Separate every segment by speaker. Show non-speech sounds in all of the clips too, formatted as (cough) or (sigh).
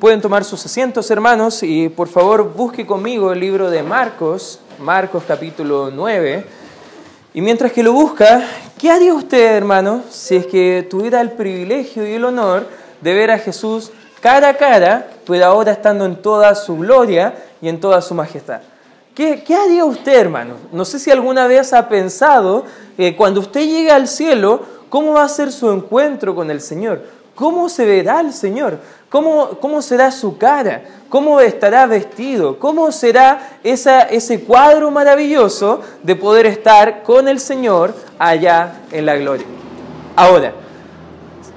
Speaker 1: Pueden tomar sus asientos, hermanos, y por favor busque conmigo el libro de Marcos, Marcos capítulo 9. Y mientras que lo busca, ¿qué haría usted, hermano, si es que tuviera el privilegio y el honor de ver a Jesús cara a cara, pues ahora estando en toda su gloria y en toda su majestad? ¿Qué, qué haría usted, hermano? No sé si alguna vez ha pensado que cuando usted llegue al cielo, ¿cómo va a ser su encuentro con el Señor? ¿Cómo se verá el Señor? ¿Cómo, cómo será su cara? ¿Cómo estará vestido? ¿Cómo será ese cuadro maravilloso de poder estar con el Señor allá en la gloria? Ahora,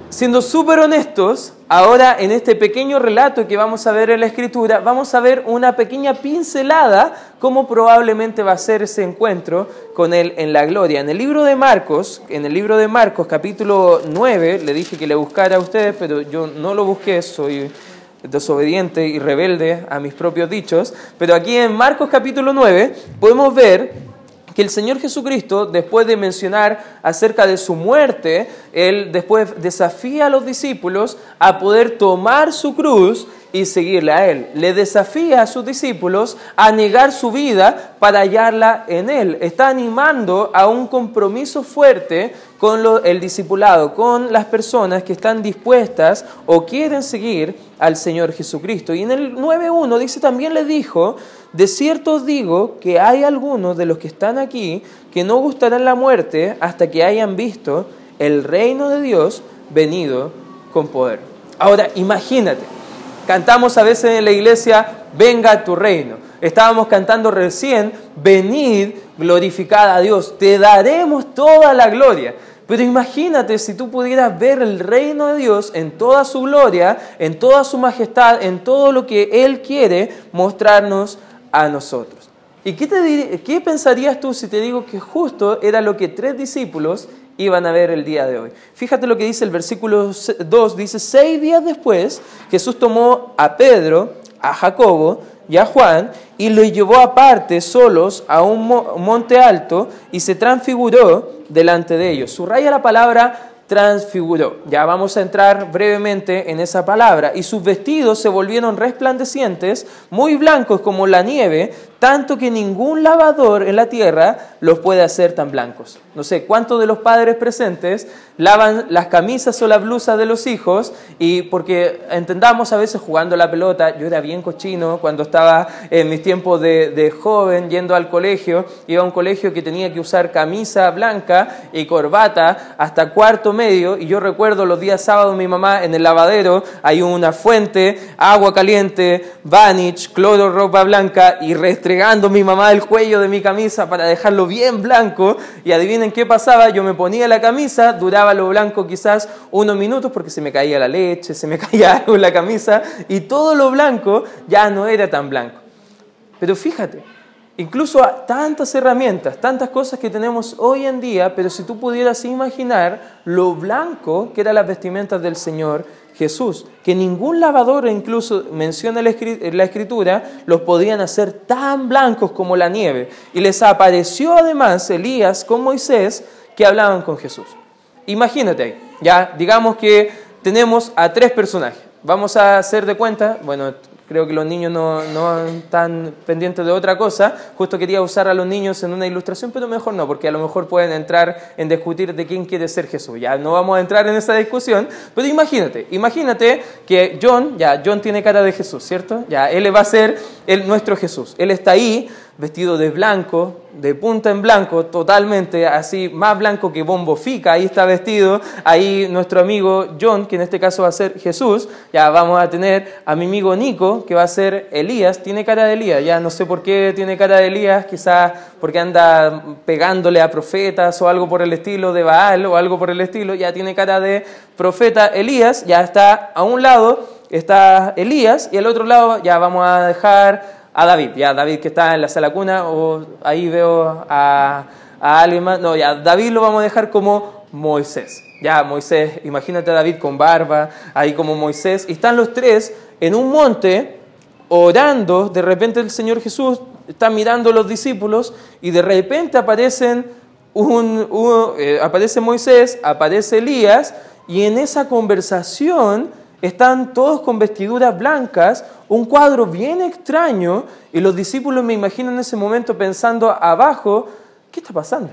Speaker 1: siendo súper honestos, ahora en este pequeño relato que vamos a ver en la escritura, vamos a ver una pequeña pincelada cómo probablemente va a ser ese encuentro con Él en la gloria. En el libro de Marcos, en el libro de Marcos capítulo 9, le dije que le buscara a ustedes, pero yo no lo busqué, soy desobediente y rebelde a mis propios dichos, pero aquí en Marcos capítulo 9 podemos ver que el Señor Jesucristo, después de mencionar acerca de su muerte, Él después desafía a los discípulos a poder tomar su cruz y seguirle a Él. Le desafía a sus discípulos a negar su vida para hallarla en Él. Está animando a un compromiso fuerte con el discipulado, con las personas que están dispuestas o quieren seguir al Señor Jesucristo. Y en el 9.1 dice, también le dijo, de cierto os digo que hay algunos de los que están aquí que no gustarán la muerte hasta que hayan visto el reino de Dios venido con poder. Ahora, imagínate, cantamos a veces en la iglesia, venga tu reino. Estábamos cantando recién, venid, glorificada a Dios, te daremos toda la gloria. Pero imagínate si tú pudieras ver el reino de Dios en toda su gloria, en toda su majestad, en todo lo que Él quiere mostrarnos a nosotros. ¿Y qué, te qué pensarías tú si te digo que justo era lo que tres discípulos iban a ver el día de hoy? Fíjate lo que dice el versículo 2, dice, seis días después Jesús tomó a Pedro, a Jacobo y a Juan y los llevó aparte solos a un monte alto y se transfiguró delante de ellos. Subraya la palabra transfiguró. Ya vamos a entrar brevemente en esa palabra. Y sus vestidos se volvieron resplandecientes, muy blancos como la nieve, tanto que ningún lavador en la tierra los puede hacer tan blancos. No sé cuántos de los padres presentes lavan las camisas o las blusas de los hijos y porque entendamos a veces jugando la pelota, yo era bien cochino cuando estaba en mis tiempos de, joven yendo al colegio, iba a un colegio que tenía que usar camisa blanca y corbata hasta cuarto medio y yo recuerdo los días sábados mi mamá en el lavadero hay una fuente, agua caliente, Vanich, cloro, ropa blanca y restringir entregando mi mamá el cuello de mi camisa para dejarlo bien blanco y adivinen qué pasaba, yo me ponía la camisa, duraba lo blanco quizás unos minutos porque se me caía la leche, se me (laughs) caía algo en la camisa y todo lo blanco ya no era tan blanco. Pero fíjate, incluso tantas herramientas, tantas cosas que tenemos hoy en día, pero si tú pudieras imaginar lo blanco que eran las vestimentas del Señor, Jesús, que ningún lavador, incluso menciona en la escritura, los podían hacer tan blancos como la nieve. Y les apareció además Elías con Moisés que hablaban con Jesús. Imagínate ya digamos que tenemos a tres personajes. Vamos a hacer de cuenta, bueno, creo que los niños no, no, están pendientes de otra cosa. Justo quería usar a los niños en una ilustración, pero mejor no, porque a lo mejor pueden entrar en discutir de quién quiere ser Jesús. Ya no vamos a entrar en esa discusión, pero imagínate, imagínate que John, ya John tiene cara de Jesús, ¿cierto? Ya él va a ser el, nuestro Jesús. Él está ahí vestido de blanco, de punta en blanco, totalmente así, más blanco que Bombo Fica, ahí está vestido, ahí nuestro amigo John, que en este caso va a ser Jesús, ya vamos a tener a mi amigo Nico, que va a ser Elías, tiene cara de Elías, ya no sé por qué tiene cara de Elías, quizás porque anda pegándole a profetas o algo por el estilo de Baal o algo por el estilo, ya tiene cara de profeta Elías, ya está a un lado, está Elías, y al otro lado ya vamos a dejar a David, ya David que está en la sala cuna, o ahí veo a, a alguien más, no, ya David lo vamos a dejar como Moisés. Ya Moisés, imagínate a David con barba, ahí como Moisés, y están los tres en un monte orando, de repente el Señor Jesús está mirando a los discípulos y de repente aparecen un, eh, aparece Moisés, aparece Elías, y en esa conversación están todos con vestiduras blancas, un cuadro bien extraño, y los discípulos me imagino en ese momento pensando abajo, ¿qué está pasando?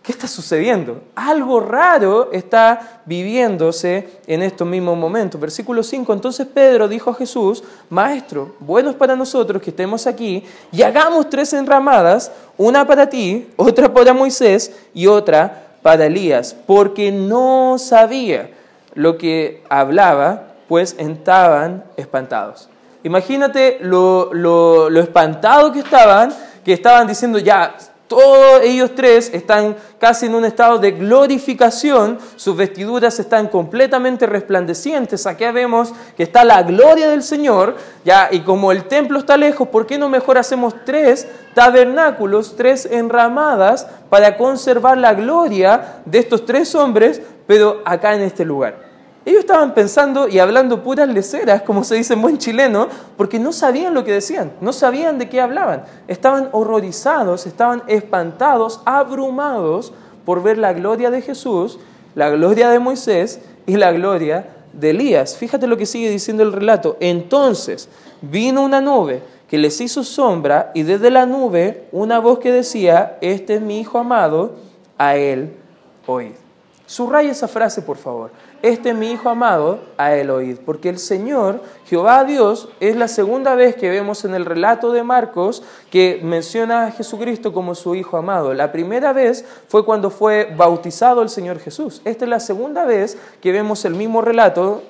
Speaker 1: ¿Qué está sucediendo? Algo raro está viviéndose en estos mismos momentos. Versículo 5, entonces Pedro dijo a Jesús, Maestro, bueno es para nosotros que estemos aquí y hagamos tres enramadas, una para ti, otra para Moisés y otra para Elías, porque no sabía lo que hablaba, pues estaban espantados. Imagínate lo, lo, espantados que estaban, que estaban diciendo, ya, todos ellos tres están casi en un estado de glorificación, sus vestiduras están completamente resplandecientes. Aquí vemos que está la gloria del Señor, ya, y como el templo está lejos, ¿por qué no mejor hacemos tres tabernáculos, tres enramadas para conservar la gloria de estos tres hombres, pero acá en este lugar? Ellos estaban pensando y hablando puras leceras, como se dice en buen chileno, porque no sabían lo que decían, no sabían de qué hablaban. Estaban horrorizados, estaban espantados, abrumados por ver la gloria de Jesús, la gloria de Moisés y la gloria de Elías. Fíjate lo que sigue diciendo el relato. Entonces vino una nube que les hizo sombra y desde la nube una voz que decía, este es mi Hijo amado, a él oíd. Subraya esa frase, por favor. Este es mi Hijo amado, a él oíd. Porque el Señor, Jehová Dios, es la segunda vez que vemos en el relato de Marcos que menciona a Jesucristo como su Hijo amado. La primera vez fue cuando fue bautizado el Señor Jesús. Esta es la segunda vez que vemos el mismo relato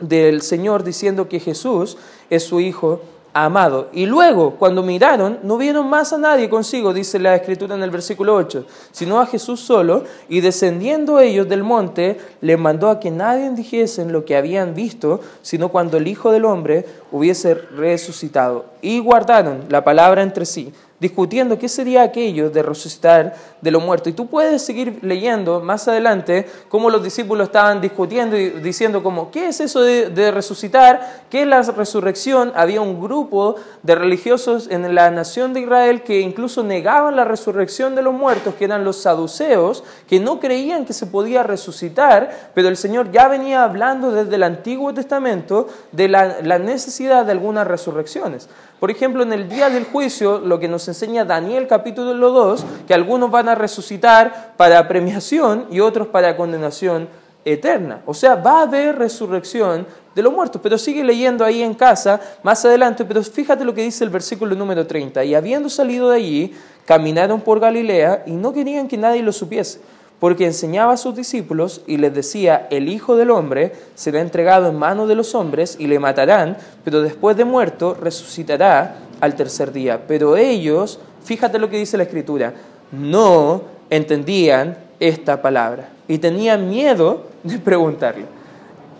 Speaker 1: del Señor diciendo que Jesús es su Hijo amado. Y luego, cuando miraron, no vieron más a nadie consigo, dice la escritura en el versículo 8, sino a Jesús solo, y descendiendo ellos del monte, les mandó a que nadie dijesen lo que habían visto, sino cuando el Hijo del Hombre hubiese resucitado. Y guardaron la palabra entre sí discutiendo qué sería aquello de resucitar de lo muerto. Y tú puedes seguir leyendo más adelante cómo los discípulos estaban discutiendo y diciendo como, ¿qué es eso de, resucitar? ¿Qué es la resurrección? Había un grupo de religiosos en la nación de Israel que incluso negaban la resurrección de los muertos, que eran los saduceos, que no creían que se podía resucitar, pero el Señor ya venía hablando desde el Antiguo Testamento de la necesidad de algunas resurrecciones. Por ejemplo, en el día del juicio, lo que nos enseña Daniel capítulo 2, que algunos van a resucitar para premiación y otros para condenación eterna. O sea, va a haber resurrección de los muertos. Pero sigue leyendo ahí en casa más adelante, pero fíjate lo que dice el versículo número 30. Y habiendo salido de allí, caminaron por Galilea y no querían que nadie lo supiese porque enseñaba a sus discípulos y les decía, el Hijo del Hombre será entregado en manos de los hombres y le matarán, pero después de muerto resucitará al tercer día. Pero ellos, fíjate lo que dice la Escritura, no entendían esta palabra y tenían miedo de preguntarle.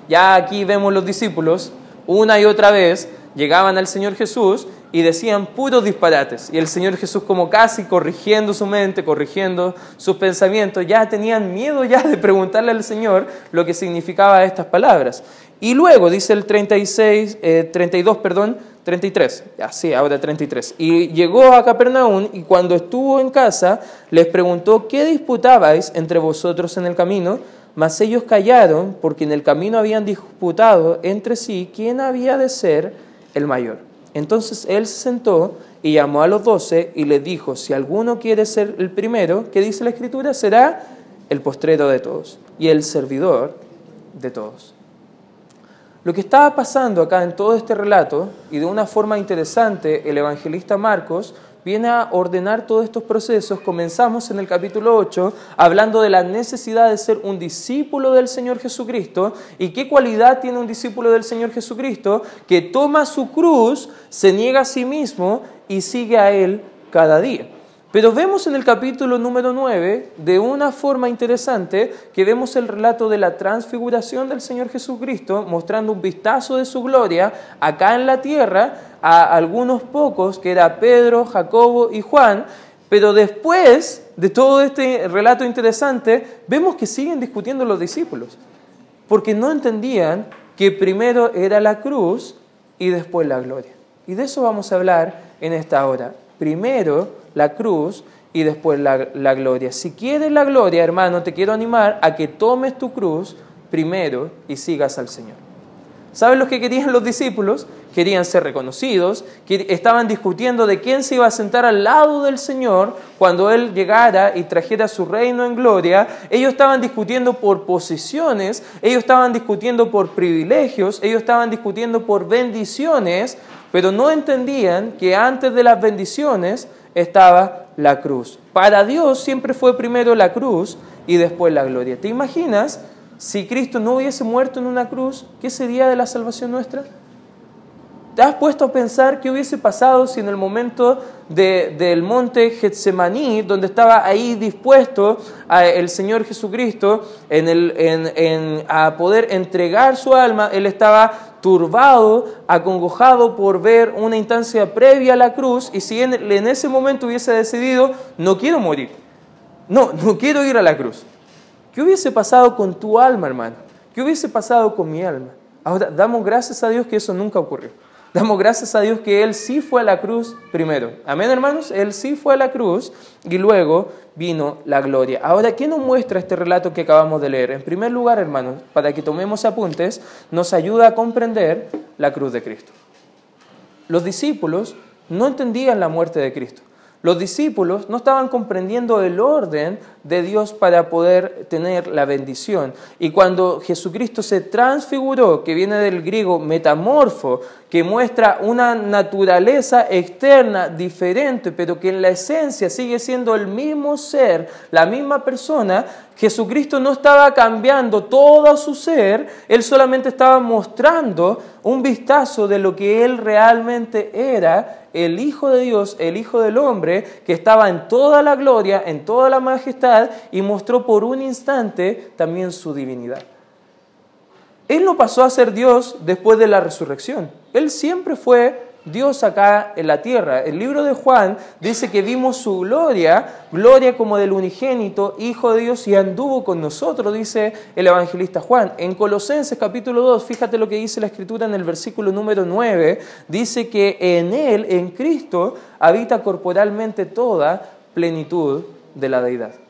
Speaker 1: Ya aquí vemos los discípulos una y otra vez llegaban al Señor Jesús y decían puros disparates. Y el Señor Jesús como casi corrigiendo su mente, corrigiendo sus pensamientos, ya tenían miedo ya de preguntarle al Señor lo que significaba estas palabras. Y luego dice el 36, 32, eh, perdón, 33, ya sí, ahora 33. Y llegó a Capernaum y cuando estuvo en casa les preguntó, ¿qué disputabais entre vosotros en el camino? Mas ellos callaron porque en el camino habían disputado entre sí quién había de ser el mayor. Entonces él se sentó y llamó a los doce y les dijo, si alguno quiere ser el primero, ¿qué dice la escritura? Será el postrero de todos y el servidor de todos. Lo que estaba pasando acá en todo este relato, y de una forma interesante, el evangelista Marcos viene a ordenar todos estos procesos. Comenzamos en el capítulo 8 hablando de la necesidad de ser un discípulo del Señor Jesucristo. ¿Y qué cualidad tiene un discípulo del Señor Jesucristo? Que toma su cruz, se niega a sí mismo y sigue a Él cada día. Pero vemos en el capítulo número 9, de una forma interesante, que vemos el relato de la transfiguración del Señor Jesucristo, mostrando un vistazo de su gloria acá en la tierra a algunos pocos, que era Pedro, Jacobo y Juan, pero después de todo este relato interesante, vemos que siguen discutiendo los discípulos, porque no entendían que primero era la cruz y después la gloria. Y de eso vamos a hablar en esta hora. Primero la cruz y después la, la, gloria. Si quieres la gloria, hermano, te quiero animar a que tomes tu cruz primero y sigas al Señor. ¿Saben lo que querían los discípulos? Querían ser reconocidos, que estaban discutiendo de quién se iba a sentar al lado del Señor cuando Él llegara y trajera su reino en gloria. Ellos estaban discutiendo por posiciones, ellos estaban discutiendo por privilegios, ellos estaban discutiendo por bendiciones, pero no entendían que antes de las bendiciones estaba la cruz. Para Dios siempre fue primero la cruz y después la gloria. ¿Te imaginas? Si Cristo no hubiese muerto en una cruz, ¿qué sería de la salvación nuestra? ¿Te has puesto a pensar qué hubiese pasado si en el momento del monte Getsemaní, donde estaba ahí dispuesto el Señor Jesucristo en a poder entregar su alma, Él estaba turbado, acongojado por ver una instancia previa a la cruz y si en, en ese momento hubiese decidido, no quiero morir, no, no quiero ir a la cruz, ¿Qué hubiese pasado con tu alma, hermano? ¿Qué hubiese pasado con mi alma? Ahora, damos gracias a Dios que eso nunca ocurrió. Damos gracias a Dios que Él sí fue a la cruz primero. Amén, hermanos. Él sí fue a la cruz y luego vino la gloria. Ahora, ¿qué nos muestra este relato que acabamos de leer? En primer lugar, hermanos, para que tomemos apuntes, nos ayuda a comprender la cruz de Cristo. Los discípulos no entendían la muerte de Cristo. Los discípulos no estaban comprendiendo el orden de Dios para poder tener la bendición. Y cuando Jesucristo se transfiguró, que viene del griego metamorfo, que muestra una naturaleza externa diferente, pero que en la esencia sigue siendo el mismo ser, la misma persona, Jesucristo no estaba cambiando todo su ser, Él solamente estaba mostrando un vistazo de lo que Él realmente era el Hijo de Dios, el Hijo del Hombre, que estaba en toda la gloria, en toda la majestad, y mostró por un instante también su divinidad. Él no pasó a ser Dios después de la resurrección. Él siempre fue Dios acá en la tierra. El libro de Juan dice que vimos su gloria, gloria como del unigénito, Hijo de Dios, y anduvo con nosotros, dice el evangelista Juan. En Colosenses capítulo 2, fíjate lo que dice la escritura en el versículo número 9, dice que en Él, en Cristo, habita corporalmente toda plenitud de la deidad.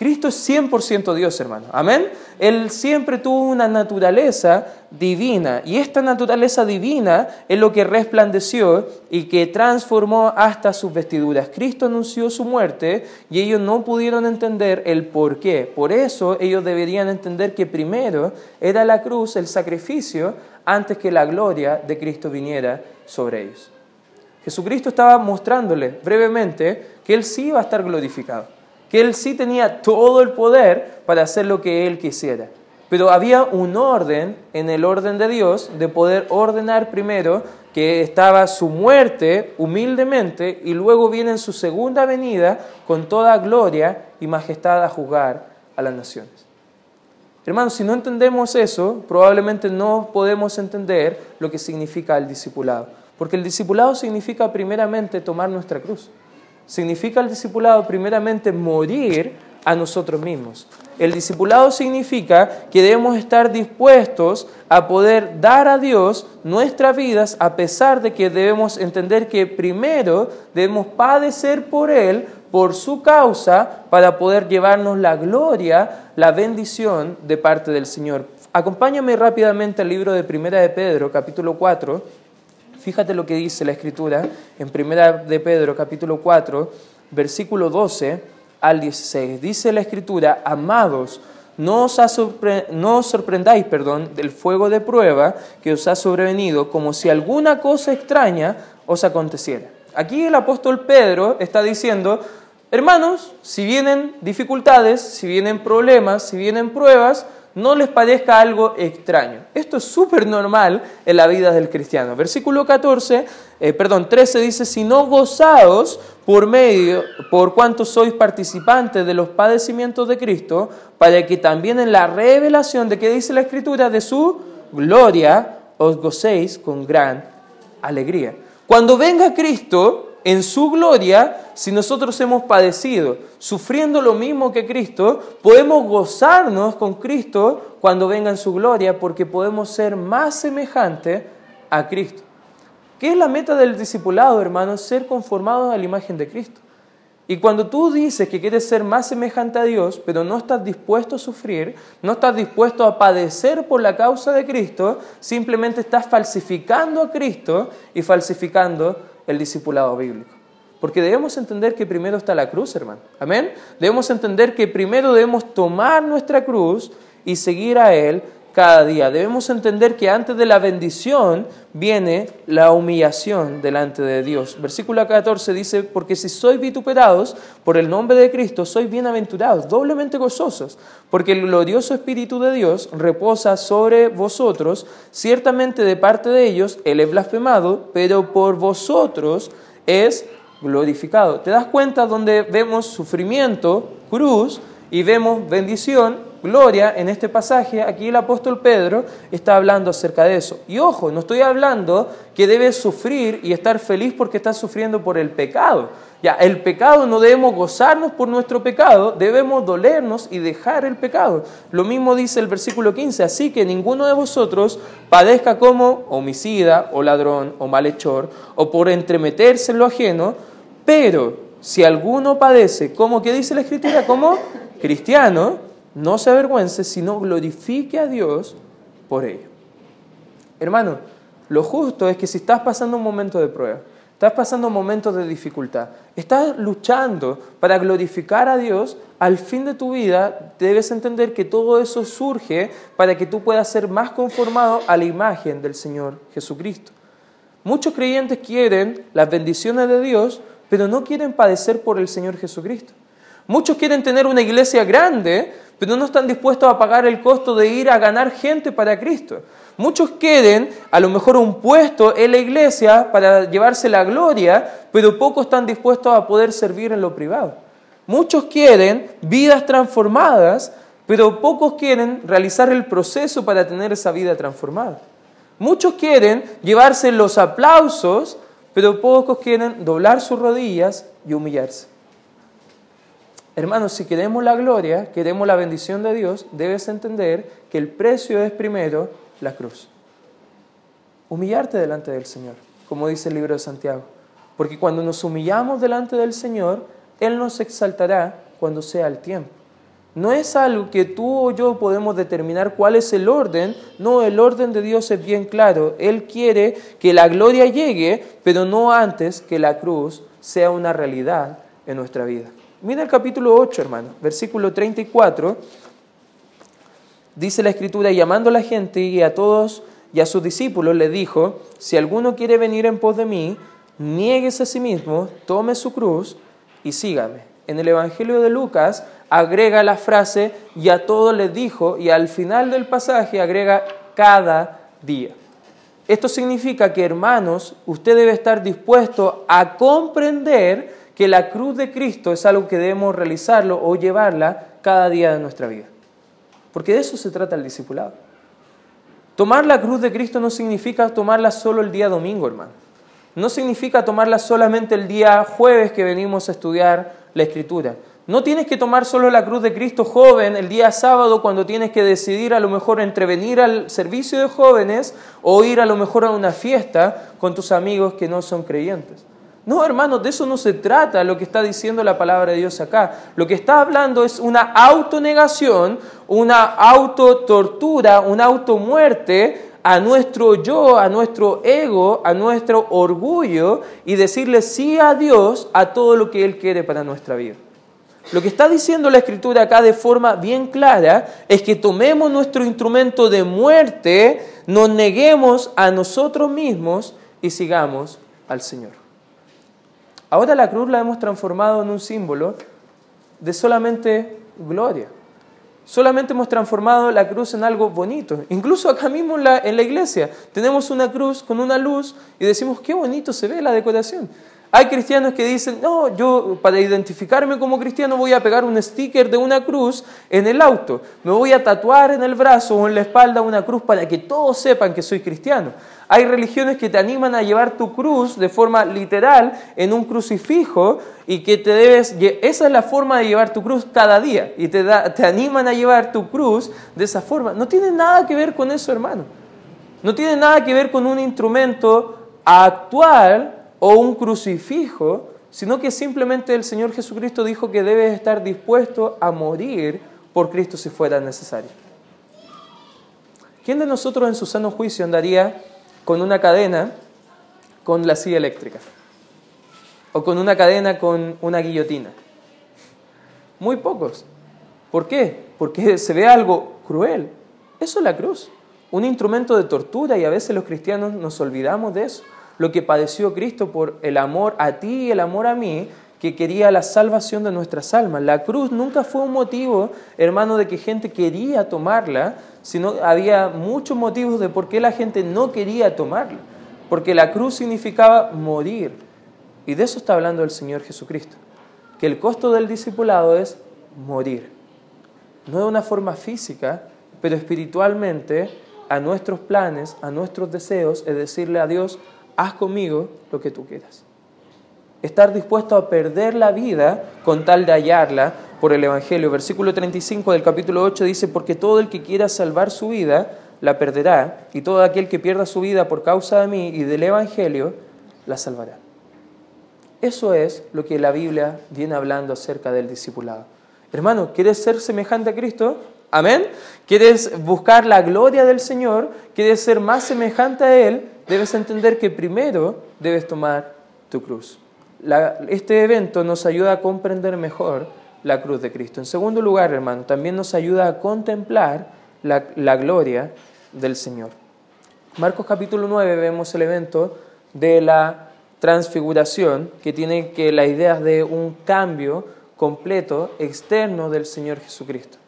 Speaker 1: Cristo es 100% Dios, hermano. Amén. Él siempre tuvo una naturaleza divina y esta naturaleza divina es lo que resplandeció y que transformó hasta sus vestiduras. Cristo anunció su muerte y ellos no pudieron entender el por qué. Por eso ellos deberían entender que primero era la cruz, el sacrificio, antes que la gloria de Cristo viniera sobre ellos. Jesucristo estaba mostrándole brevemente que Él sí iba a estar glorificado que él sí tenía todo el poder para hacer lo que él quisiera. Pero había un orden en el orden de Dios de poder ordenar primero que estaba su muerte humildemente y luego viene en su segunda venida con toda gloria y majestad a juzgar a las naciones. Hermanos, si no entendemos eso, probablemente no podemos entender lo que significa el discipulado. Porque el discipulado significa primeramente tomar nuestra cruz significa el discipulado primeramente morir a nosotros mismos. El discipulado significa que debemos estar dispuestos a poder dar a Dios nuestras vidas a pesar de que debemos entender que primero debemos padecer por Él, por su causa, para poder llevarnos la gloria, la bendición de parte del Señor. Acompáñame rápidamente al libro de Primera de Pedro, capítulo 4 Fíjate lo que dice la Escritura en Primera de Pedro capítulo 4, versículo 12 al 16. Dice la Escritura, amados, no os, no sorprendáis perdón, del fuego de prueba que os ha sobrevenido como si alguna cosa extraña os aconteciera. Aquí el apóstol Pedro está diciendo, hermanos, si vienen dificultades, si vienen problemas, si vienen pruebas, no les parezca algo extraño. Esto es súper normal en la vida del cristiano. Versículo 14, eh, perdón, 13 dice, si no gozaos por medio, por cuanto sois participantes de los padecimientos de Cristo, para que también en la revelación de que dice la Escritura de su gloria os gocéis con gran alegría. Cuando venga Cristo, en su gloria, si nosotros hemos padecido, sufriendo lo mismo que Cristo, podemos gozarnos con Cristo cuando venga en su gloria, porque podemos ser más semejantes a Cristo. ¿Qué es la meta del discipulado, hermanos? Ser conformados a la imagen de Cristo. Y cuando tú dices que quieres ser más semejante a Dios, pero no estás dispuesto a sufrir, no estás dispuesto a padecer por la causa de Cristo, simplemente estás falsificando a Cristo y falsificando el discipulado bíblico. Porque debemos entender que primero está la cruz, hermano. Amén. Debemos entender que primero debemos tomar nuestra cruz y seguir a Él cada día. Debemos entender que antes de la bendición viene la humillación delante de Dios. Versículo 14 dice, porque si sois vituperados por el nombre de Cristo, sois bienaventurados, doblemente gozosos, porque el glorioso Espíritu de Dios reposa sobre vosotros, ciertamente de parte de ellos Él es blasfemado, pero por vosotros es glorificado. ¿Te das cuenta donde vemos sufrimiento, cruz, y vemos bendición gloria en este pasaje, aquí el apóstol Pedro está hablando acerca de eso. Y ojo, no estoy hablando que debes sufrir y estar feliz porque estás sufriendo por el pecado. Ya, el pecado no debemos gozarnos por nuestro pecado, debemos dolernos y dejar el pecado. Lo mismo dice el versículo 15, así que ninguno de vosotros padezca como homicida o ladrón o malhechor o por entremeterse en lo ajeno, pero si alguno padece, como que dice la escritura, como cristiano, no se avergüence, sino glorifique a Dios por ello. Hermano, lo justo es que si estás pasando un momento de prueba, estás pasando un momento de dificultad, estás luchando para glorificar a Dios, al fin de tu vida debes entender que todo eso surge para que tú puedas ser más conformado a la imagen del Señor Jesucristo. Muchos creyentes quieren las bendiciones de Dios, pero no quieren padecer por el Señor Jesucristo. Muchos quieren tener una iglesia grande, pero no están dispuestos a pagar el costo de ir a ganar gente para Cristo. Muchos quieren a lo mejor un puesto en la iglesia para llevarse la gloria, pero pocos están dispuestos a poder servir en lo privado. Muchos quieren vidas transformadas, pero pocos quieren realizar el proceso para tener esa vida transformada. Muchos quieren llevarse los aplausos, pero pocos quieren doblar sus rodillas y humillarse. Hermanos, si queremos la gloria, queremos la bendición de Dios, debes entender que el precio es primero la cruz. Humillarte delante del Señor, como dice el libro de Santiago. Porque cuando nos humillamos delante del Señor, Él nos exaltará cuando sea el tiempo. No es algo que tú o yo podemos determinar cuál es el orden. No, el orden de Dios es bien claro. Él quiere que la gloria llegue, pero no antes que la cruz sea una realidad en nuestra vida. Mira el capítulo 8, hermano, versículo 34. Dice la escritura, llamando a la gente y a todos y a sus discípulos, le dijo, si alguno quiere venir en pos de mí, nieguese a sí mismo, tome su cruz y sígame. En el Evangelio de Lucas agrega la frase, y a todos les dijo, y al final del pasaje agrega cada día. Esto significa que, hermanos, usted debe estar dispuesto a comprender que la cruz de Cristo es algo que debemos realizarlo o llevarla cada día de nuestra vida. Porque de eso se trata el discipulado. Tomar la cruz de Cristo no significa tomarla solo el día domingo, hermano. No significa tomarla solamente el día jueves que venimos a estudiar la Escritura. No tienes que tomar solo la cruz de Cristo joven el día sábado cuando tienes que decidir a lo mejor entre venir al servicio de jóvenes o ir a lo mejor a una fiesta con tus amigos que no son creyentes. No, hermanos, de eso no se trata lo que está diciendo la palabra de Dios acá. Lo que está hablando es una autonegación, una autotortura, una automuerte a nuestro yo, a nuestro ego, a nuestro orgullo y decirle sí a Dios a todo lo que Él quiere para nuestra vida. Lo que está diciendo la Escritura acá de forma bien clara es que tomemos nuestro instrumento de muerte, nos neguemos a nosotros mismos y sigamos al Señor. Ahora la cruz la hemos transformado en un símbolo de solamente gloria. Solamente hemos transformado la cruz en algo bonito. Incluso acá mismo en la, en la iglesia tenemos una cruz con una luz y decimos, qué bonito se ve la decoración. Hay cristianos que dicen, no, yo para identificarme como cristiano voy a pegar un sticker de una cruz en el auto, me voy a tatuar en el brazo o en la espalda una cruz para que todos sepan que soy cristiano. Hay religiones que te animan a llevar tu cruz de forma literal en un crucifijo y que te debes, esa es la forma de llevar tu cruz cada día y te, te animan a llevar tu cruz de esa forma. No tiene nada que ver con eso, hermano. No tiene nada que ver con un instrumento actual o un crucifijo sino que simplemente el Señor Jesucristo dijo que debes estar dispuesto a morir por Cristo si fuera necesario. ¿Quién de nosotros en su sano juicio andaría con una cadena con la silla eléctrica? ¿O con una cadena con una guillotina? Muy pocos. ¿Por qué? Porque se ve algo cruel. Eso es la cruz, un instrumento de tortura y a veces los cristianos nos olvidamos de eso. Lo que padeció Cristo por el amor a ti y el amor a mí, que quería la salvación de nuestras almas. La cruz nunca fue un motivo, hermano, de que gente quería tomarla, sino había muchos motivos de por qué la gente no quería tomarla. Porque la cruz significaba morir. Y de eso está hablando el Señor Jesucristo. Que el costo del discipulado es morir. No de una forma física, pero espiritualmente a nuestros planes, a nuestros deseos, es decirle a Dios, haz conmigo lo que tú quieras. Estar dispuesto a perder la vida con tal de hallarla por el Evangelio. Versículo 35 del capítulo 8 dice, porque todo el que quiera salvar su vida, la perderá, y todo aquel que pierda su vida por causa de mí y del Evangelio, la salvará. Eso es lo que la Biblia viene hablando acerca del discipulado. Hermano, ¿quieres ser semejante a Cristo? Amén. ¿Quieres buscar la gloria del Señor? ¿Quieres ser más semejante a Él? Debes entender que primero debes tomar tu cruz. este evento nos ayuda a comprender mejor la cruz de Cristo. En segundo lugar, hermano, también nos ayuda a contemplar la, gloria del Señor. Marcos capítulo 9 vemos el evento de la transfiguración que tiene que la idea de un cambio completo externo del Señor Jesucristo.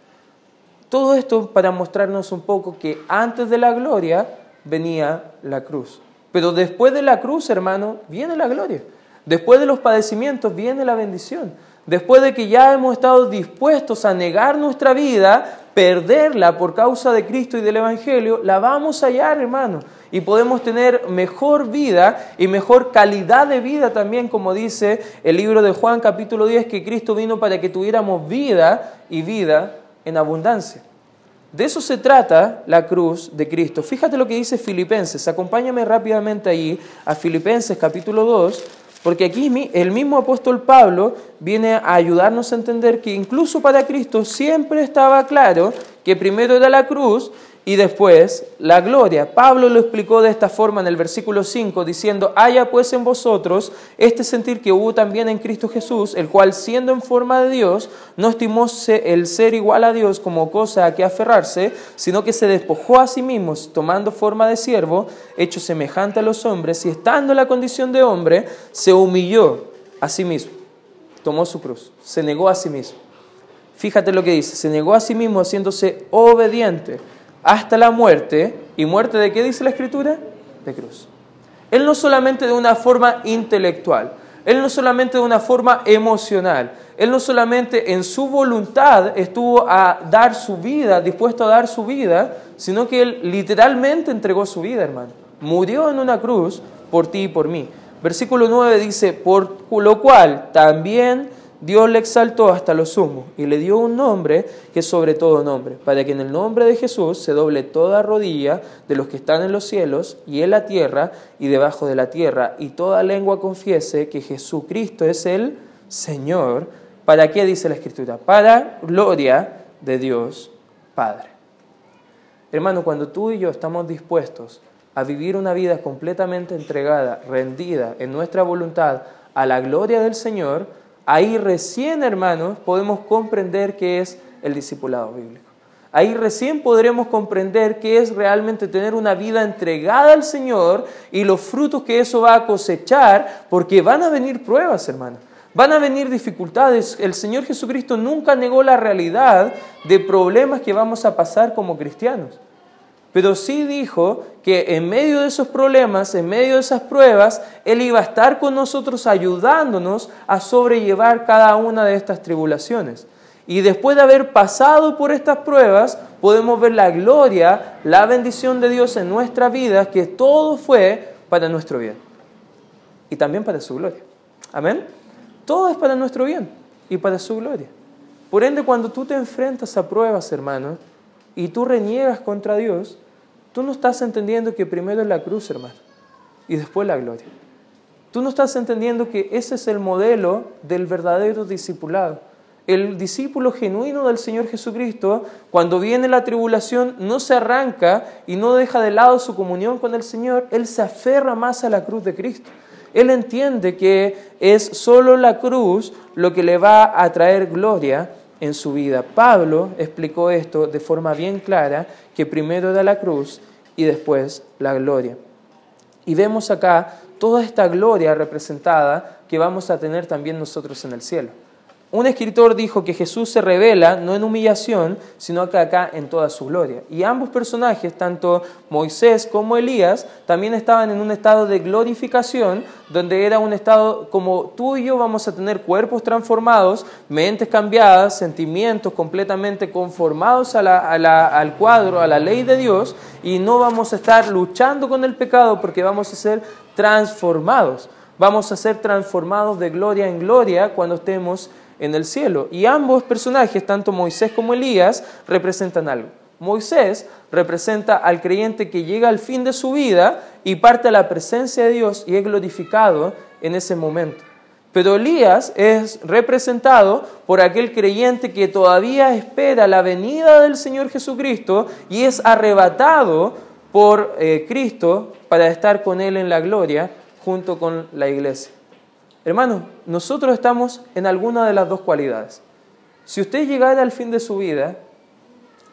Speaker 1: Todo esto para mostrarnos un poco que antes de la gloria venía la cruz. Pero después de la cruz, hermano, viene la gloria. Después de los padecimientos viene la bendición. Después de que ya hemos estado dispuestos a negar nuestra vida, perderla por causa de Cristo y del Evangelio, la vamos a hallar, hermano. Y podemos tener mejor vida y mejor calidad de vida también, como dice el libro de Juan capítulo 10, que Cristo vino para que tuviéramos vida y vida en abundancia. De eso se trata la cruz de Cristo. Fíjate lo que dice Filipenses. Acompáñame rápidamente ahí a Filipenses capítulo 2, porque aquí el mismo apóstol Pablo viene a ayudarnos a entender que incluso para Cristo siempre estaba claro que primero era la cruz y después la gloria. Pablo lo explicó de esta forma en el versículo 5, diciendo, haya pues en vosotros este sentir que hubo también en Cristo Jesús, el cual siendo en forma de Dios, no estimó el ser igual a Dios como cosa a que aferrarse, sino que se despojó a sí mismo, tomando forma de siervo, hecho semejante a los hombres, y estando en la condición de hombre, se humilló a sí mismo, tomó su cruz, se negó a sí mismo. Fíjate lo que dice, se negó a sí mismo haciéndose obediente hasta la muerte. ¿Y muerte de qué dice la Escritura? De cruz. Él no solamente de una forma intelectual, Él no solamente de una forma emocional, Él no solamente en su voluntad estuvo a dar su vida, dispuesto a dar su vida, sino que Él literalmente entregó su vida, hermano. Murió en una cruz por ti y por mí. Versículo 9 dice, por lo cual también Dios le exaltó hasta lo sumo y le dio un nombre que sobre todo nombre, para que en el nombre de Jesús se doble toda rodilla de los que están en los cielos y en la tierra y debajo de la tierra, y toda lengua confiese que Jesucristo es el Señor. ¿Para qué dice la Escritura? Para gloria de Dios Padre. Hermano, cuando tú y yo estamos dispuestos a vivir una vida completamente entregada, rendida en nuestra voluntad a la gloria del Señor, Ahí recién, hermanos, podemos comprender qué es el discipulado bíblico. Ahí recién podremos comprender qué es realmente tener una vida entregada al Señor y los frutos que eso va a cosechar, porque van a venir pruebas, hermanos. Van a venir dificultades. El Señor Jesucristo nunca negó la realidad de problemas que vamos a pasar como cristianos pero sí dijo que en medio de esos problemas, en medio de esas pruebas, Él iba a estar con nosotros ayudándonos a sobrellevar cada una de estas tribulaciones. Y después de haber pasado por estas pruebas, podemos ver la gloria, la bendición de Dios en nuestra vida, que todo fue para nuestro bien. Y también para su gloria. Amén. Todo es para nuestro bien y para su gloria. Por ende, cuando tú te enfrentas a pruebas, hermanos, y tú reniegas contra Dios, tú no estás entendiendo que primero es la cruz, hermano, y después la gloria. tú no estás entendiendo que ese es el modelo del verdadero discipulado. El discípulo genuino del Señor Jesucristo, cuando viene la tribulación, no se arranca y no deja de lado su comunión con el Señor, Él se aferra más a la cruz de Cristo. Él entiende que es solo la cruz lo que le va a traer gloria en su vida. Pablo explicó esto de forma bien clara, que primero era la cruz y después la gloria. Y vemos acá toda esta gloria representada que vamos a tener también nosotros en el cielo. Un escritor dijo que Jesús se revela no en humillación, sino acá en toda su gloria. Y ambos personajes, tanto Moisés como Elías, también estaban en un estado de glorificación, donde era un estado como tú y yo vamos a tener cuerpos transformados, mentes cambiadas, sentimientos completamente conformados al cuadro, a la ley de Dios, y no vamos a estar luchando con el pecado porque vamos a ser transformados. Vamos a ser transformados de gloria en gloria cuando estemos en el cielo. Y ambos personajes, tanto Moisés como Elías, representan algo. Moisés representa al creyente que llega al fin de su vida y parte a la presencia de Dios y es glorificado en ese momento. Pero Elías es representado por aquel creyente que todavía espera la venida del Señor Jesucristo y es arrebatado por eh, Cristo para estar con Él en la gloria junto con la iglesia. Hermano, nosotros estamos en alguna de las dos cualidades. Si usted llegara al fin de su vida,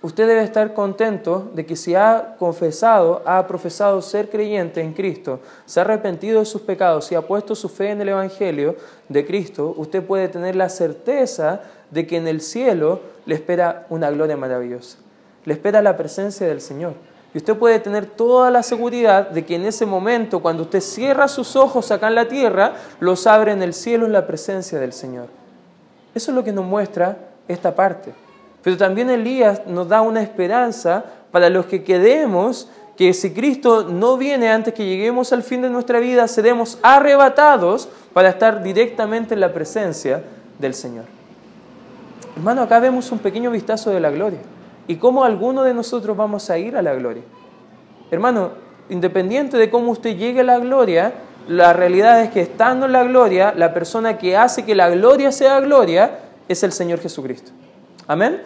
Speaker 1: usted debe estar contento de que si ha confesado, ha profesado ser creyente en Cristo, se ha arrepentido de sus pecados y ha puesto su fe en el Evangelio de Cristo, usted puede tener la certeza de que en el cielo le espera una gloria maravillosa. Le espera la presencia del Señor. Y usted puede tener toda la seguridad de que en ese momento, cuando usted cierra sus ojos acá en la tierra, los abre en el cielo en la presencia del Señor. Eso es lo que nos muestra esta parte. Pero también Elías nos da una esperanza para los que quedemos, que si Cristo no viene antes que lleguemos al fin de nuestra vida, seremos arrebatados para estar directamente en la presencia del Señor. Hermano, acá vemos un pequeño vistazo de la gloria y cómo alguno de nosotros vamos a ir a la gloria. Hermano, independiente de cómo usted llegue a la gloria, la realidad es que estando en la gloria, la persona que hace que la gloria sea gloria es el Señor Jesucristo. Amén.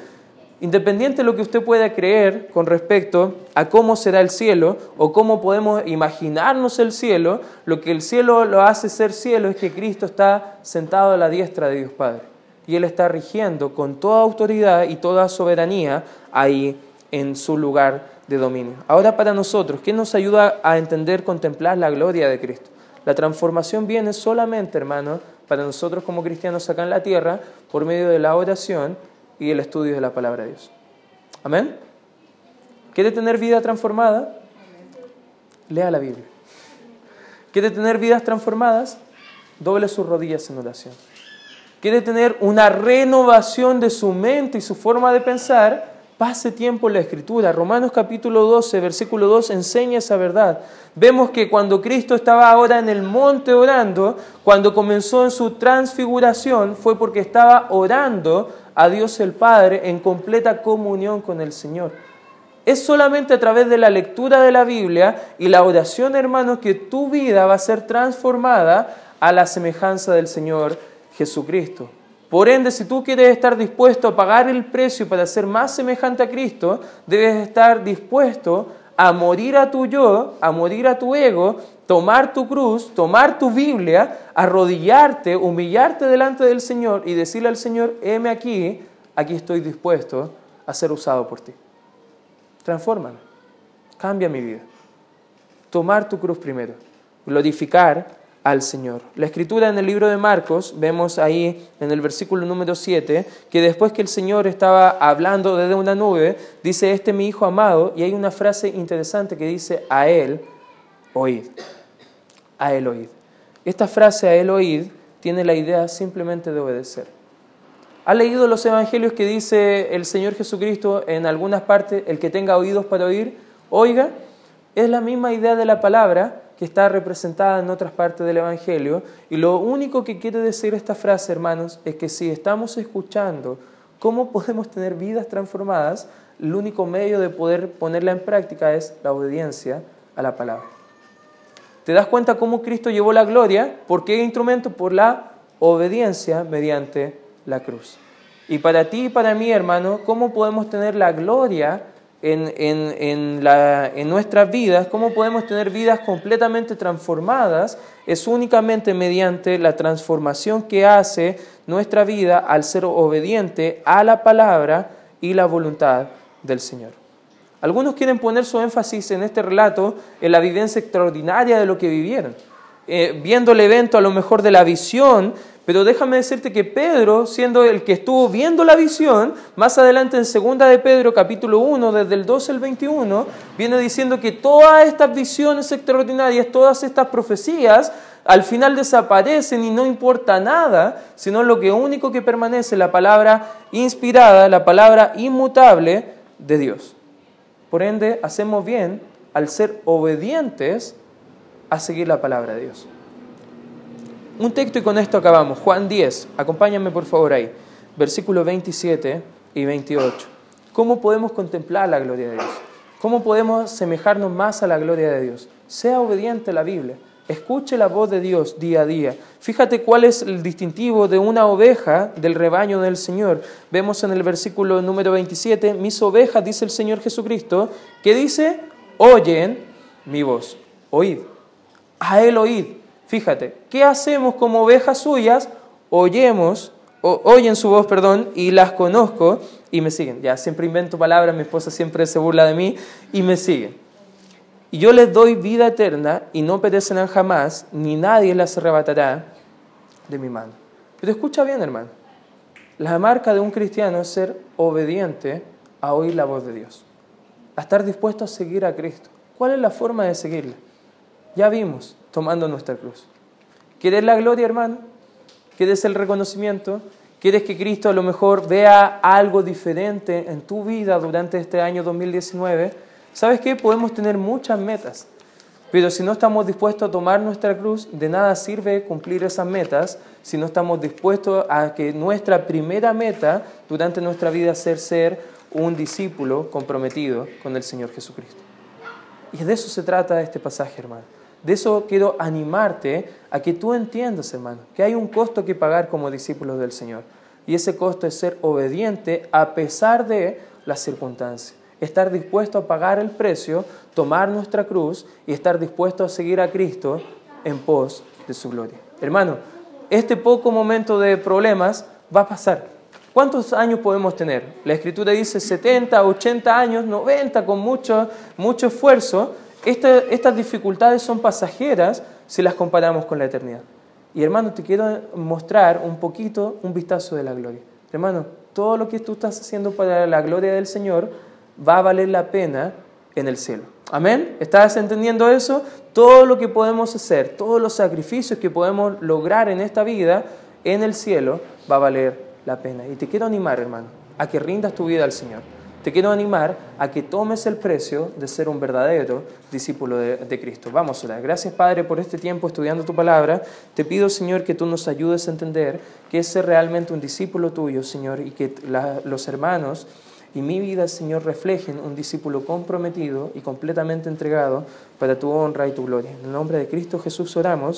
Speaker 1: Independiente de lo que usted pueda creer con respecto a cómo será el cielo o cómo podemos imaginarnos el cielo, lo que el cielo lo hace ser cielo es que Cristo está sentado a la diestra de Dios Padre y Él está rigiendo con toda autoridad y toda soberanía ahí en su lugar de dominio. Ahora para nosotros, ¿qué nos ayuda a entender, contemplar la gloria de Cristo? La transformación viene solamente, hermano, para nosotros como cristianos acá en la tierra, por medio de la oración y el estudio de la palabra de Dios. Amén. ¿Quiere tener vida transformada? Lea la Biblia. ¿Quiere tener vidas transformadas? Doble sus rodillas en oración quiere tener una renovación de su mente y su forma de pensar, pase tiempo en la Escritura. Romanos capítulo 12, versículo 2 enseña esa verdad. Vemos que cuando Cristo estaba ahora en el monte orando, cuando comenzó en su transfiguración, fue porque estaba orando a Dios el Padre en completa comunión con el Señor. Es solamente a través de la lectura de la Biblia y la oración, hermanos, que tu vida va a ser transformada a la semejanza del Señor Jesucristo. Por ende, si tú quieres estar dispuesto a pagar el precio para ser más semejante a Cristo, debes estar dispuesto a morir a tu yo, a morir a tu ego, tomar tu cruz, tomar tu Biblia, arrodillarte, humillarte delante del Señor y decirle al Señor, heme aquí, aquí estoy dispuesto a ser usado por ti. Transfórmame, cambia mi vida. Tomar tu cruz primero, glorificar al Señor. La escritura en el libro de Marcos, vemos ahí en el versículo número 7, que después que el Señor estaba hablando desde una nube, dice, este es mi Hijo amado, y hay una frase interesante que dice, a Él oíd, a Él oíd. Esta frase, a Él oíd, tiene la idea simplemente de obedecer. ¿Ha leído los evangelios que dice el Señor Jesucristo en algunas partes, el que tenga oídos para oír, oiga? Es la misma idea de la palabra, que está representada en otras partes del Evangelio. Y lo único que quiere decir esta frase, hermanos, es que si estamos escuchando cómo podemos tener vidas transformadas, el único medio de poder ponerla en práctica es la obediencia a la palabra. te das cuenta cómo Cristo llevó la gloria. ¿Por qué instrumento? Por la obediencia mediante la cruz. Y para ti y para mí, hermano, ¿cómo podemos tener la gloria en, en, nuestras vidas? ¿Cómo podemos tener vidas completamente transformadas? Es únicamente mediante la transformación que hace nuestra vida al ser obediente a la palabra y la voluntad del Señor. Algunos quieren poner su énfasis en este relato en la vivencia extraordinaria de lo que vivieron, eh, viendo el evento a lo mejor de la visión, pero déjame decirte que Pedro, siendo el que estuvo viendo la visión, más adelante en segunda de Pedro, capítulo 1, desde el 12 al 21, viene diciendo que todas estas visiones extraordinarias, todas estas profecías, al final desaparecen y no importa nada, sino lo que único que permanece, la palabra inspirada, la palabra inmutable de Dios. Por ende, hacemos bien al ser obedientes a seguir la palabra de Dios. Un texto y con esto acabamos. Juan 10, acompáñame por favor ahí. Versículos 27 y 28. ¿Cómo podemos contemplar la gloria de Dios? ¿Cómo podemos semejarnos más a la gloria de Dios? Sea obediente a la Biblia. Escuche la voz de Dios día a día. Fíjate cuál es el distintivo de una oveja del rebaño del Señor. Vemos en el versículo número 27, mis ovejas, dice el Señor Jesucristo, que dice, oyen mi voz. Oíd. A Él oíd. Fíjate, ¿qué hacemos como ovejas suyas? Oyemos, oyen su voz, perdón, y las conozco y me siguen. Ya, siempre invento palabras, mi esposa siempre se burla de mí y me siguen. Y yo les doy vida eterna y no perecerán jamás, ni nadie las arrebatará de mi mano. Pero escucha bien, hermano. La marca de un cristiano es ser obediente a oír la voz de Dios, a estar dispuesto a seguir a Cristo. ¿Cuál es la forma de seguirle? Ya vimos, tomando nuestra cruz. ¿Quieres la gloria, hermano? ¿Quieres el reconocimiento? ¿Quieres que Cristo a lo mejor vea algo diferente en tu vida durante este año 2019? ¿Sabes qué? Podemos tener muchas metas, pero si no estamos dispuestos a tomar nuestra cruz, de nada sirve cumplir esas metas si no estamos dispuestos a que nuestra primera meta durante nuestra vida sea ser un discípulo comprometido con el Señor Jesucristo. Y de eso se trata este pasaje, hermano. De eso quiero animarte a que tú entiendas, hermano, que hay un costo que pagar como discípulos del Señor. Y ese costo es ser obediente a pesar de las circunstancias. Estar dispuesto a pagar el precio, tomar nuestra cruz y estar dispuesto a seguir a Cristo en pos de su gloria. Hermano, este poco momento de problemas va a pasar. ¿Cuántos años podemos tener? La escritura dice 70, 80 años, 90 con mucho, mucho esfuerzo, estas dificultades son pasajeras si las comparamos con la eternidad. Y hermano, te quiero mostrar un poquito, un vistazo de la gloria. Hermano, todo lo que tú estás haciendo para la gloria del Señor va a valer la pena en el cielo. Amén. ¿Estás entendiendo eso? Todo lo que podemos hacer, todos los sacrificios que podemos lograr en esta vida, en el cielo, va a valer la pena. Y te quiero animar, hermano, a que rindas tu vida al Señor te quiero animar a que tomes el precio de ser un verdadero discípulo de, Cristo. Vamos a. Gracias, Padre, por este tiempo estudiando tu palabra. Te pido, Señor, que tú nos ayudes a entender que es ser realmente un discípulo tuyo, Señor, y que los hermanos y mi vida, Señor, reflejen un discípulo comprometido y completamente entregado para tu honra y tu gloria. En el nombre de Cristo Jesús oramos.